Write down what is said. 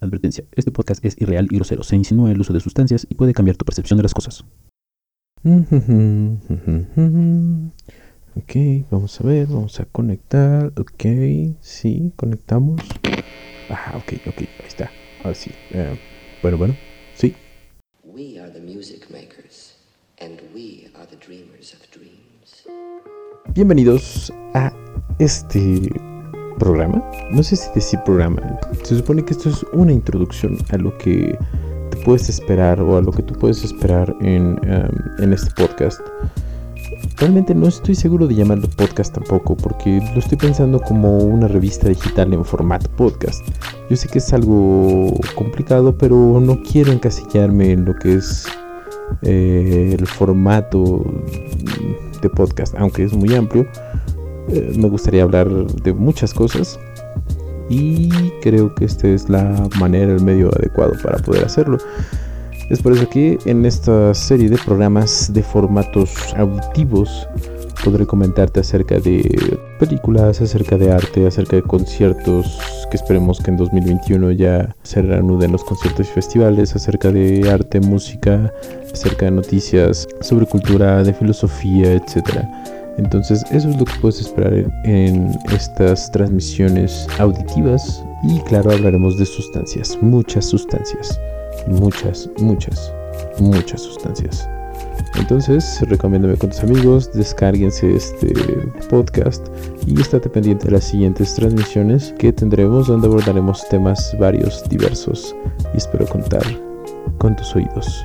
Advertencia, este podcast es irreal y grosero, se insinúa el uso de sustancias y puede cambiar tu percepción de las cosas. Ok, vamos a ver, vamos a conectar. Ok, sí, conectamos. Ah, ok, ok, ahí está. Ahora sí. Bueno, bueno, sí. Bienvenidos a este programa. No sé si decir programa. Se supone que esto es una introducción a lo que te puedes esperar o a lo que tú puedes esperar en, um, en este podcast. Realmente no estoy seguro de llamarlo podcast tampoco, porque lo estoy pensando como una revista digital en formato podcast. Yo sé que es algo complicado, pero no quiero encasillarme en lo que es eh, el formato de podcast, aunque es muy amplio. Eh, me gustaría hablar de muchas cosas y creo que esta es la manera, el medio adecuado para poder hacerlo. Es por eso que en esta serie de programas de formatos auditivos podré comentarte acerca de películas, acerca de arte, acerca de conciertos que esperemos que en 2021 ya se reanuden los conciertos y festivales, acerca de arte, música, acerca de noticias sobre cultura, de filosofía, etcétera. Entonces eso es lo que puedes esperar en, estas transmisiones auditivas y claro hablaremos de sustancias, muchas sustancias, muchas, muchas, muchas sustancias. Entonces, recomiéndame con tus amigos, descárguense este podcast y estate pendiente de las siguientes transmisiones que tendremos donde abordaremos temas varios, diversos y espero contar con tus oídos.